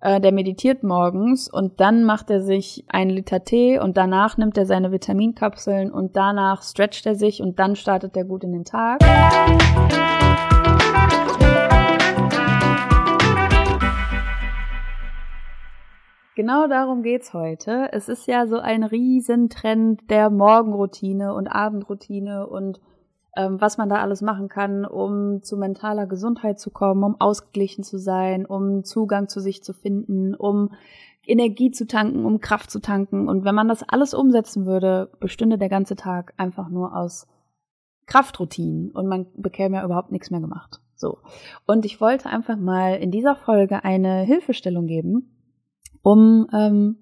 äh, der meditiert morgens und dann macht er sich einen Liter Tee und danach nimmt er seine Vitaminkapseln und danach stretcht er sich und dann startet er gut in den Tag. Genau darum geht's heute. Es ist ja so ein Riesentrend der Morgenroutine und Abendroutine und was man da alles machen kann, um zu mentaler Gesundheit zu kommen, um ausgeglichen zu sein, um Zugang zu sich zu finden, um Energie zu tanken, um Kraft zu tanken. Und wenn man das alles umsetzen würde, bestünde der ganze Tag einfach nur aus Kraftroutinen und man bekäme ja überhaupt nichts mehr gemacht. So. Und ich wollte einfach mal in dieser Folge eine Hilfestellung geben, um ähm,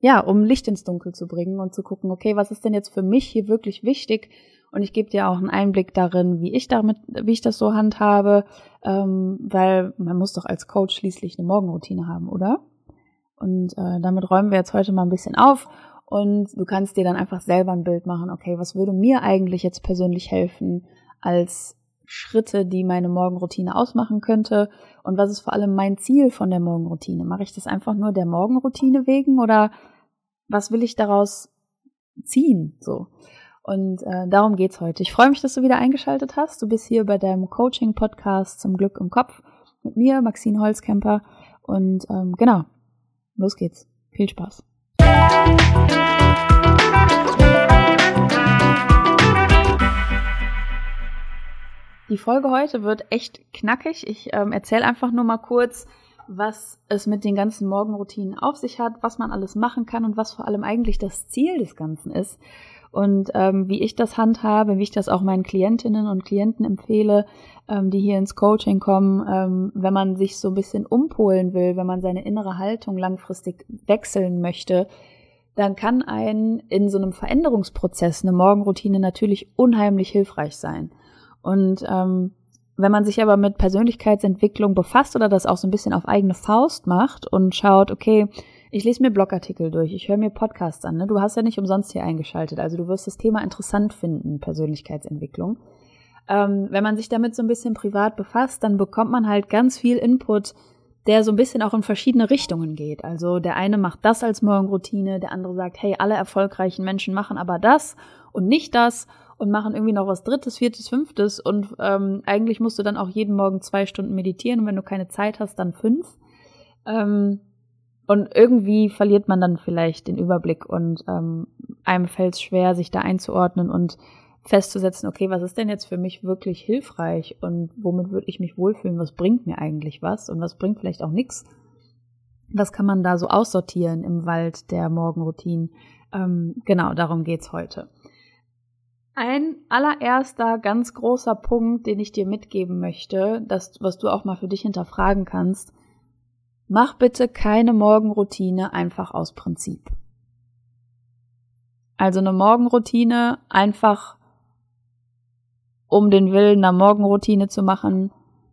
ja, um Licht ins Dunkel zu bringen und zu gucken, okay, was ist denn jetzt für mich hier wirklich wichtig und ich gebe dir auch einen Einblick darin, wie ich damit, wie ich das so handhabe, ähm, weil man muss doch als Coach schließlich eine Morgenroutine haben, oder? Und äh, damit räumen wir jetzt heute mal ein bisschen auf und du kannst dir dann einfach selber ein Bild machen, okay, was würde mir eigentlich jetzt persönlich helfen als Schritte, die meine Morgenroutine ausmachen könnte und was ist vor allem mein Ziel von der Morgenroutine? Mache ich das einfach nur der Morgenroutine wegen oder was will ich daraus ziehen? So. Und äh, darum geht's heute. Ich freue mich, dass du wieder eingeschaltet hast. Du bist hier bei deinem Coaching-Podcast zum Glück im Kopf mit mir, Maxine Holzkemper. Und ähm, genau, los geht's. Viel Spaß. Die Folge heute wird echt knackig. Ich ähm, erzähle einfach nur mal kurz, was es mit den ganzen Morgenroutinen auf sich hat, was man alles machen kann und was vor allem eigentlich das Ziel des Ganzen ist und ähm, wie ich das handhabe, wie ich das auch meinen Klientinnen und Klienten empfehle, ähm, die hier ins Coaching kommen, ähm, wenn man sich so ein bisschen umpolen will, wenn man seine innere Haltung langfristig wechseln möchte, dann kann ein in so einem Veränderungsprozess eine Morgenroutine natürlich unheimlich hilfreich sein. Und ähm, wenn man sich aber mit Persönlichkeitsentwicklung befasst oder das auch so ein bisschen auf eigene Faust macht und schaut, okay, ich lese mir Blogartikel durch, ich höre mir Podcasts an. Ne? Du hast ja nicht umsonst hier eingeschaltet, also du wirst das Thema interessant finden, Persönlichkeitsentwicklung. Ähm, wenn man sich damit so ein bisschen privat befasst, dann bekommt man halt ganz viel Input, der so ein bisschen auch in verschiedene Richtungen geht. Also der eine macht das als Morgenroutine, der andere sagt, hey, alle erfolgreichen Menschen machen aber das und nicht das und machen irgendwie noch was Drittes, Viertes, Fünftes und ähm, eigentlich musst du dann auch jeden Morgen zwei Stunden meditieren und wenn du keine Zeit hast, dann fünf. Ähm, und irgendwie verliert man dann vielleicht den Überblick und ähm, einem fällt es schwer, sich da einzuordnen und festzusetzen, okay, was ist denn jetzt für mich wirklich hilfreich und womit würde ich mich wohlfühlen, was bringt mir eigentlich was und was bringt vielleicht auch nichts. Was kann man da so aussortieren im Wald der Morgenroutinen? Ähm, genau, darum geht's heute. Ein allererster ganz großer Punkt, den ich dir mitgeben möchte, das, was du auch mal für dich hinterfragen kannst, Mach bitte keine Morgenroutine einfach aus Prinzip. Also eine Morgenroutine einfach um den Willen einer Morgenroutine zu machen,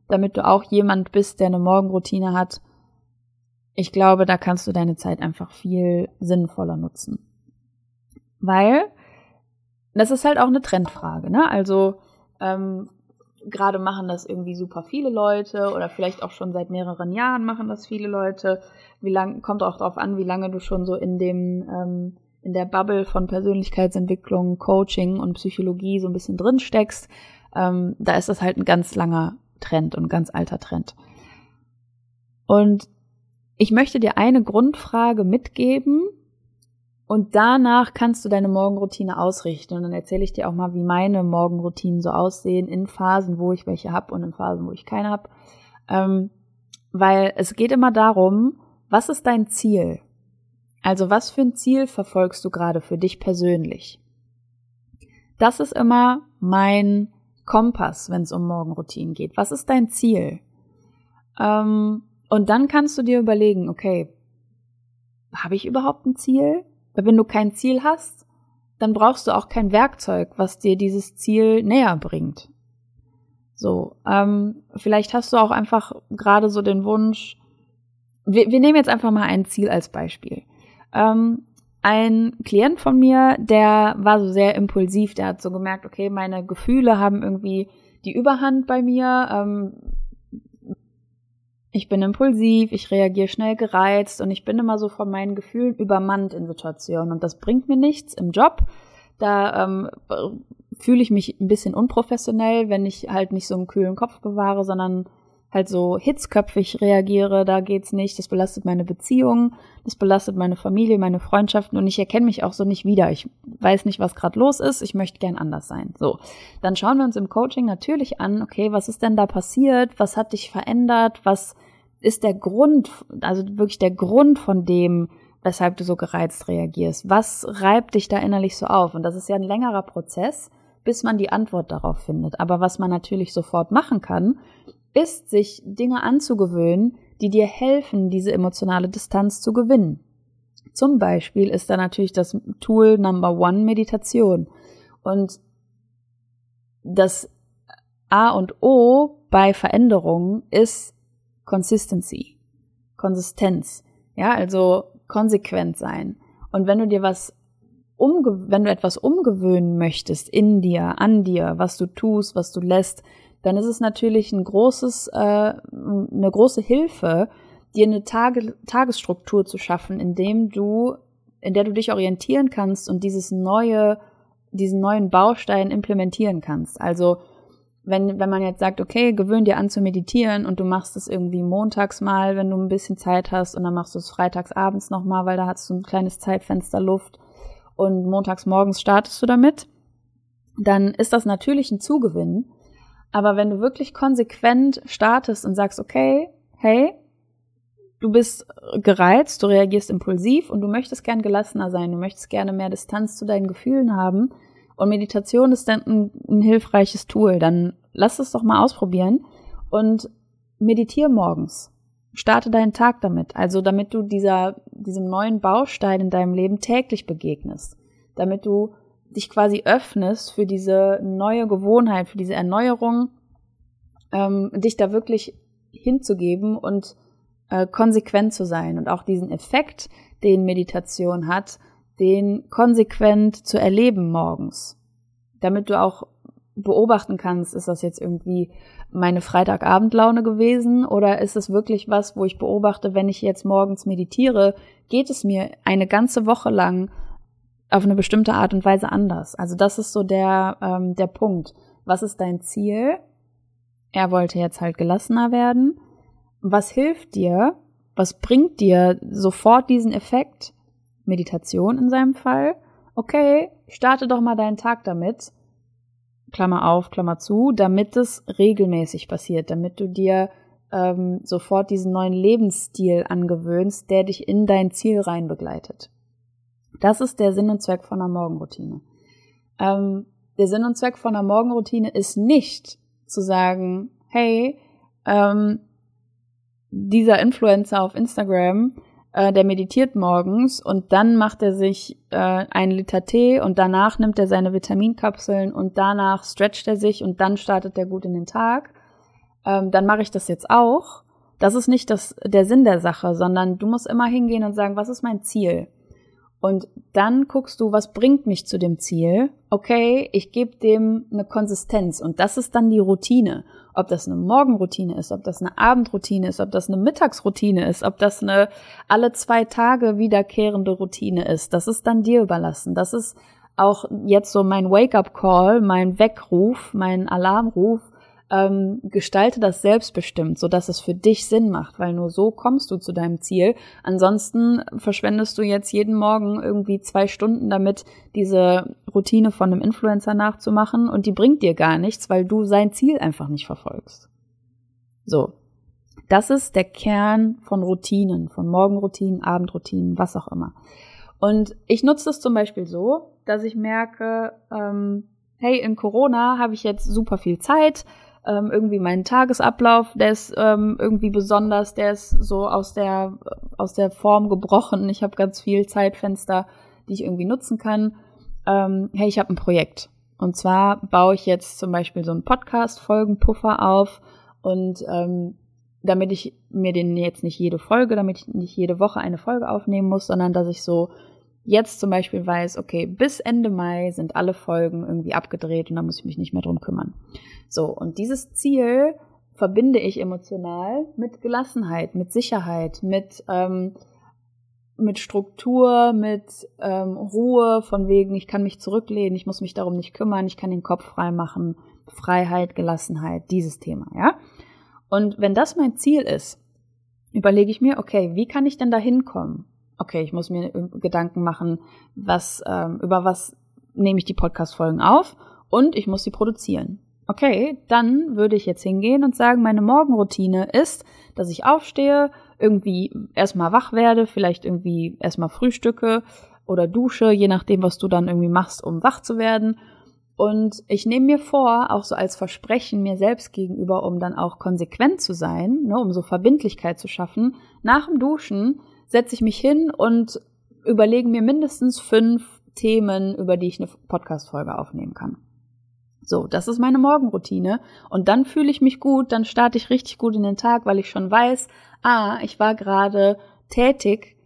damit du auch jemand bist, der eine Morgenroutine hat. Ich glaube, da kannst du deine Zeit einfach viel sinnvoller nutzen. Weil das ist halt auch eine Trendfrage, ne? Also ähm, gerade machen das irgendwie super viele Leute oder vielleicht auch schon seit mehreren Jahren machen das viele Leute. Wie lang kommt auch darauf an, wie lange du schon so in dem ähm, in der Bubble von Persönlichkeitsentwicklung, Coaching und Psychologie so ein bisschen drin steckst. Ähm, da ist das halt ein ganz langer Trend und ganz alter Trend. Und ich möchte dir eine Grundfrage mitgeben, und danach kannst du deine Morgenroutine ausrichten. Und dann erzähle ich dir auch mal, wie meine Morgenroutinen so aussehen in Phasen, wo ich welche habe und in Phasen, wo ich keine habe. Ähm, weil es geht immer darum, was ist dein Ziel? Also was für ein Ziel verfolgst du gerade für dich persönlich? Das ist immer mein Kompass, wenn es um Morgenroutinen geht. Was ist dein Ziel? Ähm, und dann kannst du dir überlegen, okay, habe ich überhaupt ein Ziel? Weil wenn du kein Ziel hast, dann brauchst du auch kein Werkzeug, was dir dieses Ziel näher bringt. So, ähm, vielleicht hast du auch einfach gerade so den Wunsch, wir, wir nehmen jetzt einfach mal ein Ziel als Beispiel. Ähm, ein Klient von mir, der war so sehr impulsiv, der hat so gemerkt, okay, meine Gefühle haben irgendwie die Überhand bei mir. Ähm, ich bin impulsiv, ich reagiere schnell gereizt und ich bin immer so von meinen Gefühlen übermannt in Situationen und das bringt mir nichts im Job. Da ähm, fühle ich mich ein bisschen unprofessionell, wenn ich halt nicht so einen kühlen Kopf bewahre, sondern halt so hitzköpfig reagiere, da geht's nicht, das belastet meine Beziehungen, das belastet meine Familie, meine Freundschaften und ich erkenne mich auch so nicht wieder. Ich weiß nicht, was gerade los ist, ich möchte gern anders sein. So, dann schauen wir uns im Coaching natürlich an, okay, was ist denn da passiert? Was hat dich verändert? Was ist der Grund, also wirklich der Grund von dem, weshalb du so gereizt reagierst? Was reibt dich da innerlich so auf? Und das ist ja ein längerer Prozess, bis man die Antwort darauf findet. Aber was man natürlich sofort machen kann, ist, sich Dinge anzugewöhnen, die dir helfen, diese emotionale Distanz zu gewinnen. Zum Beispiel ist da natürlich das Tool Number One Meditation. Und das A und O bei Veränderungen ist Consistency, Konsistenz. Ja, also konsequent sein. Und wenn du dir was umge wenn du etwas umgewöhnen möchtest in dir, an dir, was du tust, was du lässt, dann ist es natürlich ein großes, äh, eine große Hilfe, dir eine Tage, Tagesstruktur zu schaffen, in dem du, in der du dich orientieren kannst und dieses neue, diesen neuen Baustein implementieren kannst. Also wenn, wenn man jetzt sagt, okay, gewöhn dir an zu meditieren und du machst es irgendwie montags mal, wenn du ein bisschen Zeit hast und dann machst du es freitags abends nochmal, weil da hast du ein kleines Zeitfenster Luft und montags morgens startest du damit, dann ist das natürlich ein Zugewinn. Aber wenn du wirklich konsequent startest und sagst, okay, hey, du bist gereizt, du reagierst impulsiv und du möchtest gern gelassener sein, du möchtest gerne mehr Distanz zu deinen Gefühlen haben und Meditation ist dann ein, ein hilfreiches Tool, dann lass es doch mal ausprobieren und meditiere morgens. Starte deinen Tag damit, also damit du dieser, diesem neuen Baustein in deinem Leben täglich begegnest, damit du dich quasi öffnest für diese neue Gewohnheit, für diese Erneuerung, ähm, dich da wirklich hinzugeben und äh, konsequent zu sein und auch diesen Effekt, den Meditation hat, den konsequent zu erleben morgens, damit du auch beobachten kannst, ist das jetzt irgendwie meine Freitagabendlaune gewesen oder ist es wirklich was, wo ich beobachte, wenn ich jetzt morgens meditiere, geht es mir eine ganze Woche lang auf eine bestimmte Art und Weise anders. Also das ist so der, ähm, der Punkt. Was ist dein Ziel? Er wollte jetzt halt gelassener werden. Was hilft dir? Was bringt dir sofort diesen Effekt? Meditation in seinem Fall. Okay, starte doch mal deinen Tag damit. Klammer auf, Klammer zu, damit es regelmäßig passiert, damit du dir ähm, sofort diesen neuen Lebensstil angewöhnst, der dich in dein Ziel rein begleitet. Das ist der Sinn und Zweck von einer Morgenroutine. Ähm, der Sinn und Zweck von einer Morgenroutine ist nicht zu sagen, hey, ähm, dieser Influencer auf Instagram, äh, der meditiert morgens und dann macht er sich äh, einen Liter Tee und danach nimmt er seine Vitaminkapseln und danach stretcht er sich und dann startet er gut in den Tag. Ähm, dann mache ich das jetzt auch. Das ist nicht das, der Sinn der Sache, sondern du musst immer hingehen und sagen, was ist mein Ziel? Und dann guckst du, was bringt mich zu dem Ziel? Okay, ich gebe dem eine Konsistenz und das ist dann die Routine. Ob das eine Morgenroutine ist, ob das eine Abendroutine ist, ob das eine Mittagsroutine ist, ob das eine alle zwei Tage wiederkehrende Routine ist, das ist dann dir überlassen. Das ist auch jetzt so mein Wake-up-Call, mein Weckruf, mein Alarmruf, ähm, gestalte das selbstbestimmt, so dass es für dich Sinn macht, weil nur so kommst du zu deinem Ziel. Ansonsten verschwendest du jetzt jeden Morgen irgendwie zwei Stunden damit, diese Routine von einem Influencer nachzumachen und die bringt dir gar nichts, weil du sein Ziel einfach nicht verfolgst. So. Das ist der Kern von Routinen, von Morgenroutinen, Abendroutinen, was auch immer. Und ich nutze es zum Beispiel so, dass ich merke, ähm, hey, in Corona habe ich jetzt super viel Zeit, ähm, irgendwie mein Tagesablauf, der ist ähm, irgendwie besonders, der ist so aus der aus der Form gebrochen. Ich habe ganz viel Zeitfenster, die ich irgendwie nutzen kann. Ähm, hey, ich habe ein Projekt. Und zwar baue ich jetzt zum Beispiel so einen Podcast-Folgenpuffer auf und ähm, damit ich mir den jetzt nicht jede Folge, damit ich nicht jede Woche eine Folge aufnehmen muss, sondern dass ich so jetzt zum Beispiel weiß, okay, bis Ende Mai sind alle Folgen irgendwie abgedreht und da muss ich mich nicht mehr drum kümmern. So, und dieses Ziel verbinde ich emotional mit Gelassenheit, mit Sicherheit, mit ähm, mit Struktur, mit ähm, Ruhe, von wegen, ich kann mich zurücklehnen, ich muss mich darum nicht kümmern, ich kann den Kopf frei machen, Freiheit, Gelassenheit, dieses Thema, ja. Und wenn das mein Ziel ist, überlege ich mir, okay, wie kann ich denn da hinkommen? Okay, ich muss mir Gedanken machen, was, ähm, über was nehme ich die Podcast-Folgen auf und ich muss sie produzieren. Okay, dann würde ich jetzt hingehen und sagen, meine Morgenroutine ist, dass ich aufstehe, irgendwie erstmal wach werde, vielleicht irgendwie erstmal frühstücke oder dusche, je nachdem, was du dann irgendwie machst, um wach zu werden. Und ich nehme mir vor, auch so als Versprechen mir selbst gegenüber, um dann auch konsequent zu sein, ne, um so Verbindlichkeit zu schaffen, nach dem Duschen setze ich mich hin und überlege mir mindestens fünf Themen, über die ich eine Podcast-Folge aufnehmen kann. So, das ist meine Morgenroutine. Und dann fühle ich mich gut, dann starte ich richtig gut in den Tag, weil ich schon weiß, ah, ich war gerade tätig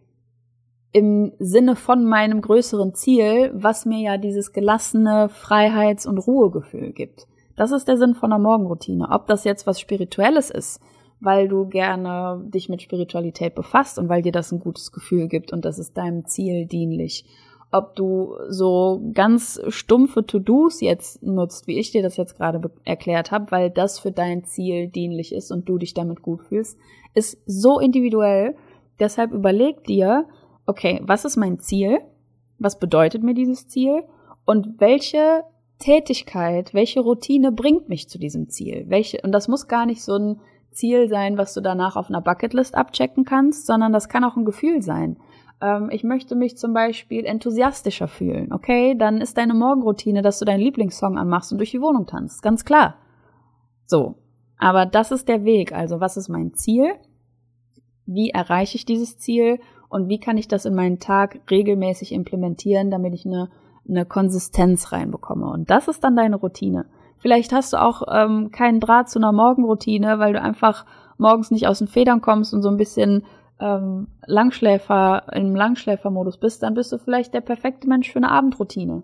im Sinne von meinem größeren Ziel, was mir ja dieses gelassene Freiheits- und Ruhegefühl gibt. Das ist der Sinn von einer Morgenroutine. Ob das jetzt was Spirituelles ist, weil du gerne dich mit Spiritualität befasst und weil dir das ein gutes Gefühl gibt und das ist deinem Ziel dienlich ob du so ganz stumpfe To-Dos jetzt nutzt, wie ich dir das jetzt gerade erklärt habe, weil das für dein Ziel dienlich ist und du dich damit gut fühlst, ist so individuell. Deshalb überleg dir, okay, was ist mein Ziel? Was bedeutet mir dieses Ziel? Und welche Tätigkeit, welche Routine bringt mich zu diesem Ziel? Welche, und das muss gar nicht so ein Ziel sein, was du danach auf einer Bucketlist abchecken kannst, sondern das kann auch ein Gefühl sein ähm, ich möchte mich zum Beispiel enthusiastischer fühlen, okay? Dann ist deine Morgenroutine, dass du deinen Lieblingssong anmachst und durch die Wohnung tanzt, ganz klar. So. Aber das ist der Weg. Also, was ist mein Ziel? Wie erreiche ich dieses Ziel? Und wie kann ich das in meinen Tag regelmäßig implementieren, damit ich eine, eine Konsistenz reinbekomme? Und das ist dann deine Routine. Vielleicht hast du auch ähm, keinen Draht zu einer Morgenroutine, weil du einfach morgens nicht aus den Federn kommst und so ein bisschen ähm, Langschläfer, im Langschläfermodus bist, dann bist du vielleicht der perfekte Mensch für eine Abendroutine.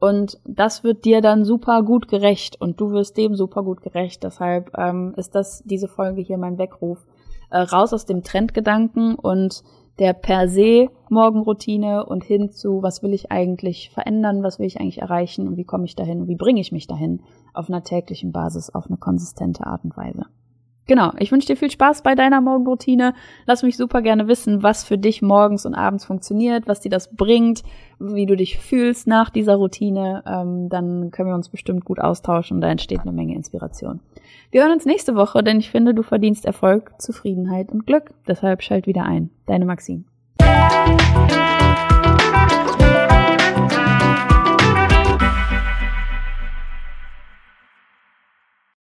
Und das wird dir dann super gut gerecht und du wirst dem super gut gerecht. Deshalb ähm, ist das diese Folge hier mein Weckruf. Äh, raus aus dem Trendgedanken und der per se Morgenroutine und hin zu, was will ich eigentlich verändern, was will ich eigentlich erreichen und wie komme ich dahin und wie bringe ich mich dahin auf einer täglichen Basis, auf eine konsistente Art und Weise. Genau, ich wünsche dir viel Spaß bei deiner Morgenroutine. Lass mich super gerne wissen, was für dich morgens und abends funktioniert, was dir das bringt, wie du dich fühlst nach dieser Routine. Ähm, dann können wir uns bestimmt gut austauschen und da entsteht eine Menge Inspiration. Wir hören uns nächste Woche, denn ich finde, du verdienst Erfolg, Zufriedenheit und Glück. Deshalb schalt wieder ein. Deine Maxine.